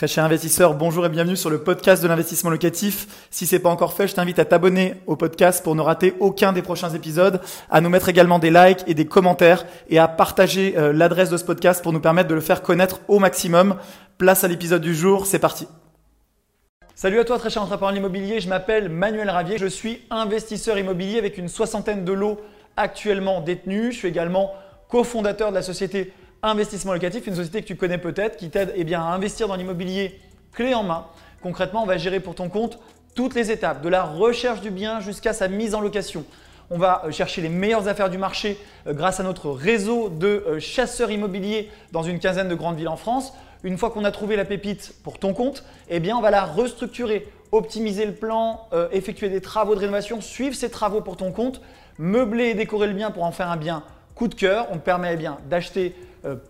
Très cher investisseur, bonjour et bienvenue sur le podcast de l'investissement locatif. Si c'est pas encore fait, je t'invite à t'abonner au podcast pour ne rater aucun des prochains épisodes, à nous mettre également des likes et des commentaires et à partager euh, l'adresse de ce podcast pour nous permettre de le faire connaître au maximum. Place à l'épisode du jour, c'est parti. Salut à toi très cher entrepreneur immobilier, je m'appelle Manuel Ravier, je suis investisseur immobilier avec une soixantaine de lots actuellement détenus. Je suis également cofondateur de la société Investissement locatif, une société que tu connais peut-être qui t'aide eh bien, à investir dans l'immobilier clé en main. Concrètement, on va gérer pour ton compte toutes les étapes, de la recherche du bien jusqu'à sa mise en location. On va euh, chercher les meilleures affaires du marché euh, grâce à notre réseau de euh, chasseurs immobiliers dans une quinzaine de grandes villes en France. Une fois qu'on a trouvé la pépite pour ton compte, eh bien, on va la restructurer, optimiser le plan, effectuer des travaux de rénovation, suivre ces travaux pour ton compte, meubler et décorer le bien pour en faire un bien coup de cœur. On te permet eh bien d'acheter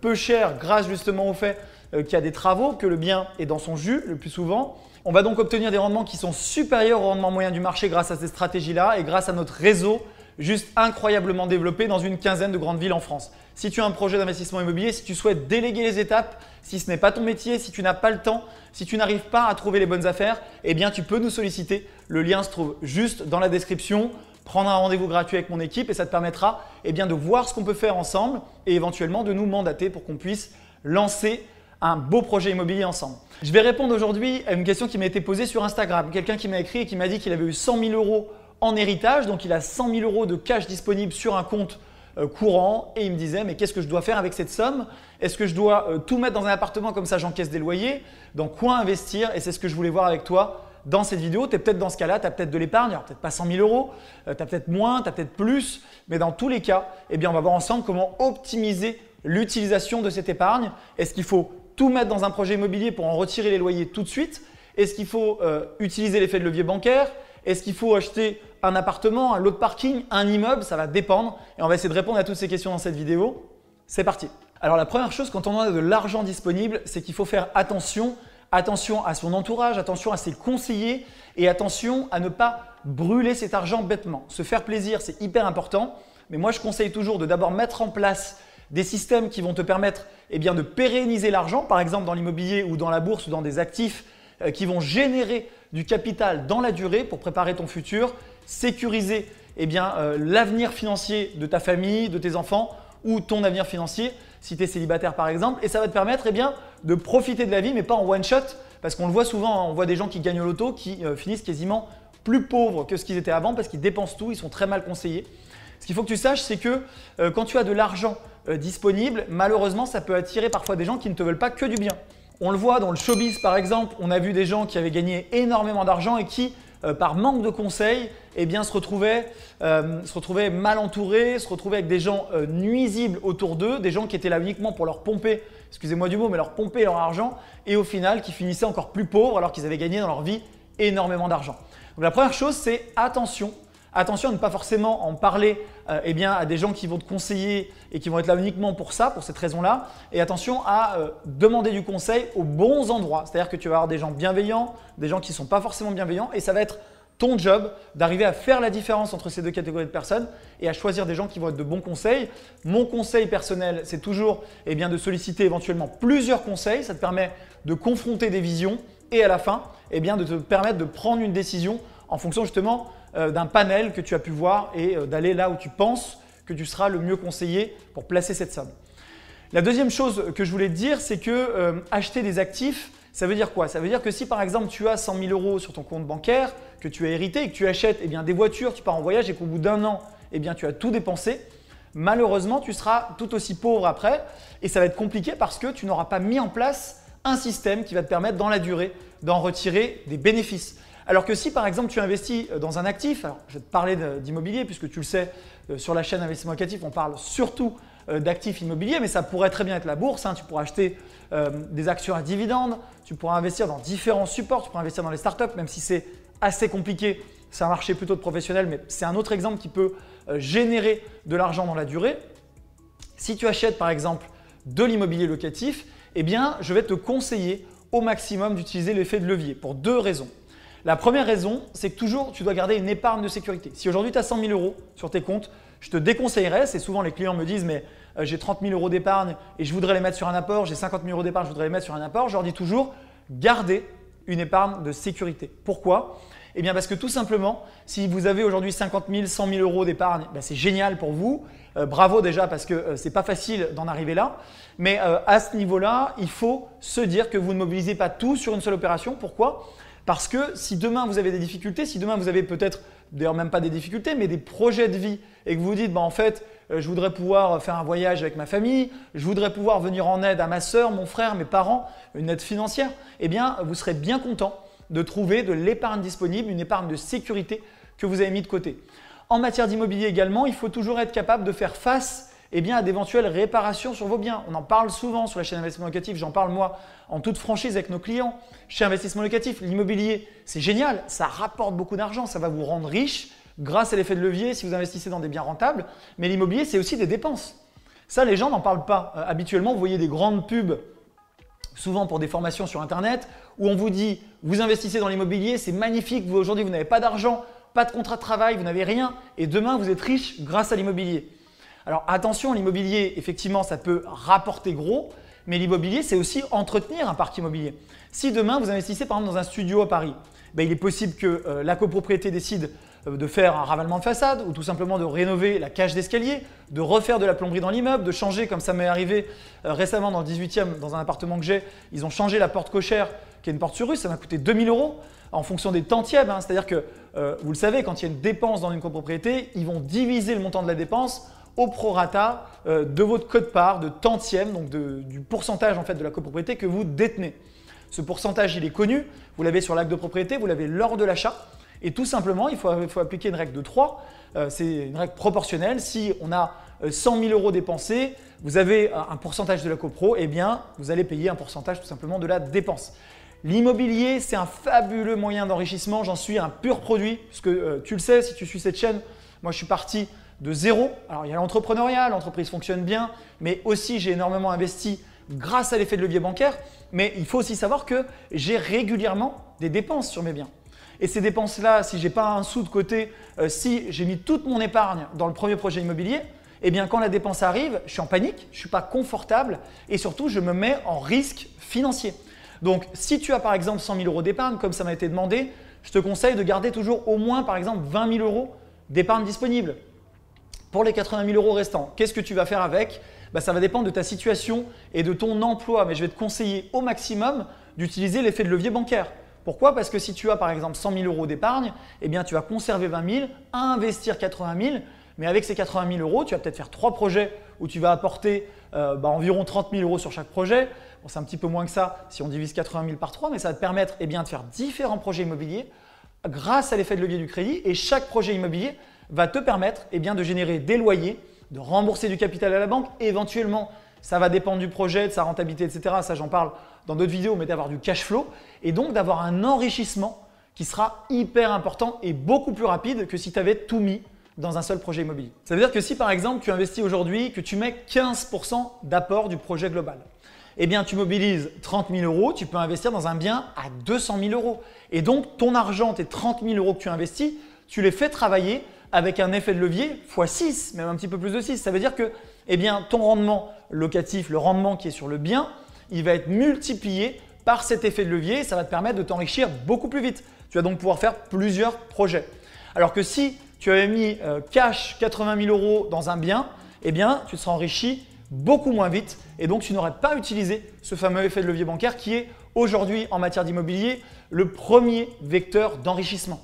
peu cher grâce justement au fait euh, qu'il y a des travaux, que le bien est dans son jus le plus souvent. On va donc obtenir des rendements qui sont supérieurs au rendement moyen du marché grâce à ces stratégies-là et grâce à notre réseau juste incroyablement développé dans une quinzaine de grandes villes en France. Si tu as un projet d'investissement immobilier, si tu souhaites déléguer les étapes, si ce n'est pas ton métier, si tu n'as pas le temps, si tu n'arrives pas à trouver les bonnes affaires, eh bien tu peux nous solliciter. Le lien se trouve juste dans la description prendre un rendez-vous gratuit avec mon équipe et ça te permettra eh de voir ce qu'on peut faire ensemble et éventuellement de nous mandater pour qu'on puisse lancer un beau projet immobilier ensemble. Je vais répondre aujourd'hui à une question qui m'a été posée sur Instagram. Quelqu'un qui m'a écrit et qui m'a dit qu'il avait eu 100 000 euros en héritage, donc il a 100 000 euros de cash disponible sur un compte euh, courant et il me disait mais qu'est-ce que je dois faire avec cette somme? Est-ce que je dois euh, tout mettre dans un appartement comme ça j'encaisse des loyers? Dans quoi investir? Et c'est ce que je voulais voir avec toi dans cette vidéo, tu es peut-être dans ce cas-là, tu as peut-être de l'épargne, peut-être pas 100 000 euros, euh, tu as peut-être moins, tu as peut-être plus, mais dans tous les cas, eh bien, on va voir ensemble comment optimiser l'utilisation de cette épargne. Est-ce qu'il faut tout mettre dans un projet immobilier pour en retirer les loyers tout de suite? Est-ce qu'il faut euh, utiliser l'effet de levier bancaire? Est-ce qu'il faut acheter un appartement, un lot de parking, un immeuble? Ça va dépendre et on va essayer de répondre à toutes ces questions dans cette vidéo. C'est parti. Alors la première chose quand on a de l'argent disponible, c'est qu'il faut faire attention attention à son entourage, attention à ses conseillers et attention à ne pas brûler cet argent bêtement. Se faire plaisir, c'est hyper important, mais moi je conseille toujours de d'abord mettre en place des systèmes qui vont te permettre eh de pérenniser l'argent, par exemple dans l'immobilier ou dans la bourse ou dans des actifs euh, qui vont générer du capital dans la durée pour préparer ton futur, sécuriser eh euh, l'avenir financier de ta famille, de tes enfants ou ton avenir financier si tu es célibataire par exemple, et ça va te permettre eh bien, de profiter de la vie, mais pas en one shot, parce qu'on le voit souvent, hein, on voit des gens qui gagnent au loto qui euh, finissent quasiment plus pauvres que ce qu'ils étaient avant parce qu'ils dépensent tout, ils sont très mal conseillés. Ce qu'il faut que tu saches, c'est que euh, quand tu as de l'argent euh, disponible, malheureusement, ça peut attirer parfois des gens qui ne te veulent pas que du bien. On le voit dans le showbiz par exemple, on a vu des gens qui avaient gagné énormément d'argent et qui euh, par manque de conseils, eh bien, se, retrouvaient, euh, se retrouvaient mal entourés, se retrouvaient avec des gens euh, nuisibles autour d'eux, des gens qui étaient là uniquement pour leur pomper, excusez-moi du mot, mais leur pomper leur argent, et au final qui finissaient encore plus pauvres alors qu'ils avaient gagné dans leur vie énormément d'argent. Donc la première chose, c'est attention Attention à ne pas forcément en parler euh, eh à des gens qui vont te conseiller et qui vont être là uniquement pour ça, pour cette raison-là. Et attention à euh, demander du conseil aux bons endroits. C'est-à-dire que tu vas avoir des gens bienveillants, des gens qui ne sont pas forcément bienveillants. Et ça va être ton job d'arriver à faire la différence entre ces deux catégories de personnes et à choisir des gens qui vont être de bons conseils. Mon conseil personnel, c'est toujours eh de solliciter éventuellement plusieurs conseils. Ça te permet de confronter des visions et à la fin, eh de te permettre de prendre une décision en fonction justement d'un panel que tu as pu voir et euh, d'aller là où tu penses que tu seras le mieux conseillé pour placer cette somme. La deuxième chose que je voulais te dire, c'est que euh, acheter des actifs, ça veut dire quoi? Ça veut dire que si par exemple tu as 100 000 euros sur ton compte bancaire, que tu as hérité et que tu achètes eh des voitures, tu pars en voyage et qu'au bout d'un an, eh tu as tout dépensé, malheureusement tu seras tout aussi pauvre après et ça va être compliqué parce que tu n'auras pas mis en place un système qui va te permettre dans la durée d'en retirer des bénéfices. Alors que si par exemple tu investis euh, dans un actif, alors je vais te parler d'immobilier puisque tu le sais, euh, sur la chaîne Investissement Locatif, on parle surtout euh, d'actifs immobiliers, mais ça pourrait très bien être la bourse. Hein. Tu pourras acheter des actions à dividendes, tu pourras investir dans différents supports, tu pourras investir dans les startups, même si c'est assez compliqué. C'est un marché plutôt de professionnels, mais c'est un autre exemple qui peut générer de l'argent dans la durée. Si tu achètes par exemple de l'immobilier locatif, eh bien, je vais te conseiller au maximum d'utiliser l'effet de levier pour deux raisons. La première raison, c'est que toujours tu dois garder une épargne de sécurité. Si aujourd'hui tu as 100 000 euros sur tes comptes, je te déconseillerais, c'est souvent les clients me disent mais euh, j'ai 30 000 euros d'épargne et je voudrais les mettre sur un apport, j'ai 50 000 euros d'épargne, je voudrais les mettre sur un apport, je leur dis toujours gardez une épargne de sécurité. Pourquoi? Eh bien parce que tout simplement, si vous avez aujourd'hui 50 000, 100 000 euros d'épargne, ben, c'est génial pour vous. Euh, bravo déjà parce que euh, ce n'est pas facile d'en arriver là. Mais euh, à ce niveau-là, il faut se dire que vous ne mobilisez pas tout sur une seule opération. Pourquoi? Parce que si demain vous avez des difficultés, si demain vous avez peut-être, d'ailleurs même pas des difficultés, mais des projets de vie et que vous dites, bah, en fait, je voudrais pouvoir faire un voyage avec ma famille, je voudrais pouvoir venir en aide à ma soeur, mon frère, mes parents, une aide financière, eh bien, vous serez bien content de trouver de l'épargne disponible, une épargne de sécurité que vous avez mis de côté. En matière d'immobilier également, il faut toujours être capable de faire face eh bien, à d'éventuelles réparations sur vos biens. On en parle souvent sur la chaîne Investissement Locatif, j'en parle moi en toute franchise avec nos clients. Chez Investissement Locatif, l'immobilier, c'est génial, ça rapporte beaucoup d'argent, ça va vous rendre riche grâce à l'effet de levier si vous investissez dans des biens rentables, mais l'immobilier, c'est aussi des dépenses. Ça, les gens n'en parlent pas. Euh, habituellement, vous voyez des grandes pubs souvent pour des formations sur Internet, où on vous dit, vous investissez dans l'immobilier, c'est magnifique, vous aujourd'hui vous n'avez pas d'argent, pas de contrat de travail, vous n'avez rien, et demain vous êtes riche grâce à l'immobilier. Alors attention, l'immobilier, effectivement, ça peut rapporter gros, mais l'immobilier, c'est aussi entretenir un parc immobilier. Si demain vous investissez par exemple dans un studio à Paris, ben, il est possible que euh, la copropriété décide euh, de faire un ravalement de façade ou tout simplement de rénover la cage d'escalier, de refaire de la plomberie dans l'immeuble, de changer, comme ça m'est arrivé euh, récemment dans le 18e, dans un appartement que j'ai, ils ont changé la porte cochère qui est une porte sur rue, ça m'a coûté 2000 euros en fonction des tantièmes. Hein. C'est-à-dire que, vous le savez, quand il y a une dépense dans une copropriété, ils vont diviser le montant de la dépense au prorata de votre code part, de tantième, donc du pourcentage en fait de la copropriété que vous détenez. Ce pourcentage, il est connu, vous l'avez sur l'acte de propriété, vous l'avez lors de l'achat. Et tout simplement, il faut, appliquer une règle de 3. Euh, c'est une règle proportionnelle. Si on a 100 euh, 000 euros dépensés, vous avez un pourcentage de la copro, eh bien, vous allez payer un pourcentage tout simplement de la dépense. L'immobilier, c'est un fabuleux moyen d'enrichissement. J'en suis un pur produit, puisque euh, tu le sais, si tu suis cette chaîne, moi je suis parti de zéro. Alors il y a l'entrepreneuriat, l'entreprise fonctionne bien, mais aussi j'ai énormément investi grâce à l'effet de levier bancaire. Mais il faut aussi savoir que j'ai régulièrement des dépenses sur mes biens. Et ces dépenses-là, si je n'ai pas un sou de côté, euh, si j'ai mis toute mon épargne dans le premier projet immobilier, eh bien quand la dépense arrive, je suis en panique, je ne suis pas confortable et surtout je me mets en risque financier. Donc si tu as par exemple 100 000 euros d'épargne, comme ça m'a été demandé, je te conseille de garder toujours au moins par exemple 20 000 euros d'épargne disponible pour les 80 000 euros restants. Qu'est-ce que tu vas faire avec? Bah, Ça va dépendre de ta situation et de ton emploi, mais je vais te conseiller au maximum d'utiliser l'effet de levier bancaire. Pourquoi? Parce que si tu as par exemple 100 000 euros d'épargne, eh bien tu vas conserver 20 000, investir 80 000, mais avec ces 80 000 euros, tu vas peut-être faire trois projets où tu vas apporter euh, bah, environ 30 000 euros sur chaque projet. Bon, c'est un petit peu moins que ça si on divise 80 000 par 3, mais ça va te permettre eh bien, de faire différents projets immobiliers grâce à l'effet de levier du crédit et chaque projet immobilier va te permettre eh bien, de générer des loyers, de rembourser du capital à la banque, éventuellement ça va dépendre du projet, de sa rentabilité, etc. Ça, j'en parle dans d'autres vidéos, mais d'avoir du cash flow et donc d'avoir un enrichissement qui sera hyper important et beaucoup plus rapide que si tu avais tout mis dans un seul projet immobilier. Ça veut dire que si par exemple tu investis aujourd'hui, que tu mets 15% d'apport du projet global, eh bien tu mobilises 30 000 euros, tu peux investir dans un bien à 200 000 euros. Et donc ton argent, tes 30 000 euros que tu investis, tu les fais travailler avec un effet de levier x 6, même un petit peu plus de 6. Ça veut dire que eh bien, ton rendement locatif, le rendement qui est sur le bien, il va être multiplié par cet effet de levier. Ça va te permettre de t'enrichir beaucoup plus vite. Tu vas donc pouvoir faire plusieurs projets. Alors que si tu avais mis euh, cash 80 000 euros dans un bien, eh bien, tu te seras enrichi beaucoup moins vite et donc tu n'aurais pas utilisé ce fameux effet de levier bancaire qui est aujourd'hui en matière d'immobilier le premier vecteur d'enrichissement.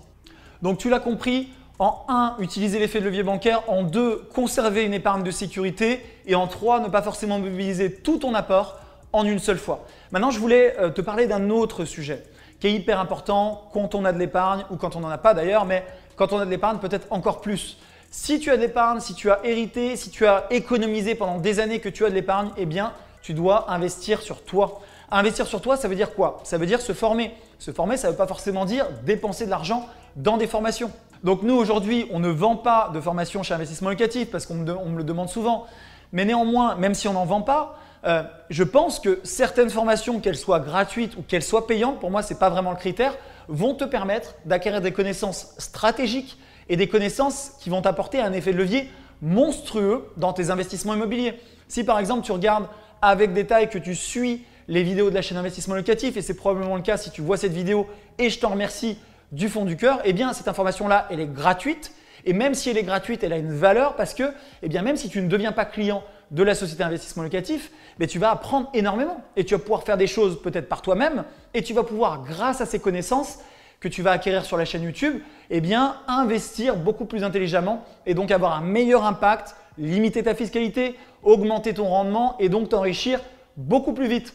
Donc tu l'as compris, en 1, utiliser l'effet de levier bancaire. En 2, conserver une épargne de sécurité. Et en 3, ne pas forcément mobiliser tout ton apport en une seule fois. Maintenant, je voulais euh, te parler d'un autre sujet qui est hyper important quand on a de l'épargne ou quand on n'en a pas d'ailleurs, mais quand on a de l'épargne, peut-être encore plus. Si tu as de l'épargne, si tu as hérité, si tu as économisé pendant des années que tu as de l'épargne, eh bien, tu dois investir sur toi. Investir sur toi, ça veut dire quoi? Ça veut dire se former. Se former, ça ne veut pas forcément dire dépenser de l'argent dans des formations. Donc nous, aujourd'hui, on ne vend pas de formation chez Investissement Locatif parce qu'on me, le demande souvent. Mais néanmoins, même si on n'en vend pas, euh, je pense que certaines formations, qu'elles soient gratuites ou qu'elles soient payantes, pour moi, ce n'est pas vraiment le critère, vont te permettre d'acquérir des connaissances stratégiques et des connaissances qui vont t'apporter un effet de levier monstrueux dans tes investissements immobiliers. Si par exemple tu regardes avec détail que tu suis les vidéos de la chaîne Investissement Locatif, et c'est probablement le cas si tu vois cette vidéo, et je t'en remercie du fond du cœur, eh bien cette information-là, elle est gratuite. Et même si elle est gratuite, elle a une valeur parce que, eh bien, même si tu ne deviens pas client de la société investissement locatif, mais tu vas apprendre énormément et tu vas pouvoir faire des choses peut-être par toi-même et tu vas pouvoir, grâce à ces connaissances que tu vas acquérir sur la chaîne YouTube, eh investir beaucoup plus intelligemment et donc avoir un meilleur impact, limiter ta fiscalité, augmenter ton rendement et donc t'enrichir beaucoup plus vite.